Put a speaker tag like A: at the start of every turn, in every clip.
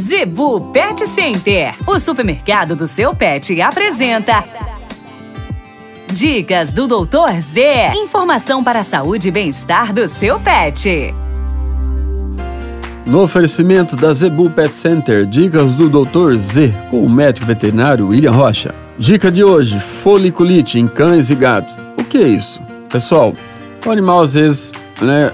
A: Zebu Pet Center, o supermercado do seu pet, apresenta. Dicas do Doutor Z. Informação para a saúde e bem-estar do seu pet.
B: No oferecimento da Zebu Pet Center, dicas do Dr. Z, com o médico veterinário William Rocha. Dica de hoje: foliculite em cães e gatos. O que é isso? Pessoal, o animal às vezes né,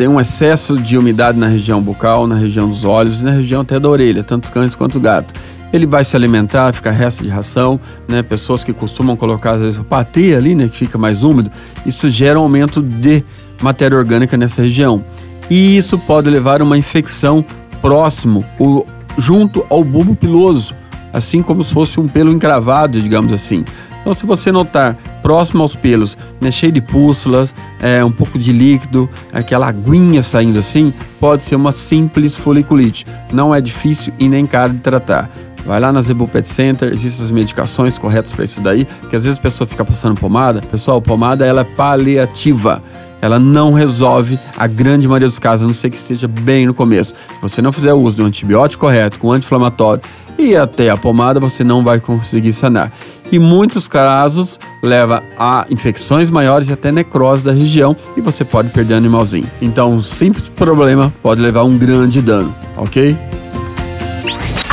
B: tem um excesso de umidade na região bucal, na região dos olhos e na região até da orelha, tanto cães quanto gato. Ele vai se alimentar, fica resto de ração, né? Pessoas que costumam colocar às vezes o patê ali, né, que fica mais úmido, isso gera um aumento de matéria orgânica nessa região. E isso pode levar a uma infecção próximo, o, junto ao bulbo piloso, assim como se fosse um pelo encravado, digamos assim. Então, se você notar próximo aos pelos, né, cheio de pústulas, é, um pouco de líquido, aquela aguinha saindo assim, pode ser uma simples foliculite. Não é difícil e nem caro de tratar. Vai lá na Zebu Pet Center, existem as medicações corretas para isso daí, que às vezes a pessoa fica passando pomada. Pessoal, pomada ela é paliativa ela não resolve a grande maioria dos casos, a não ser que esteja bem no começo. Se você não fizer uso do antibiótico correto, com anti-inflamatório e até a pomada, você não vai conseguir sanar e muitos casos leva a infecções maiores e até necrose da região e você pode perder animalzinho. Então, um simples problema pode levar a um grande dano, ok?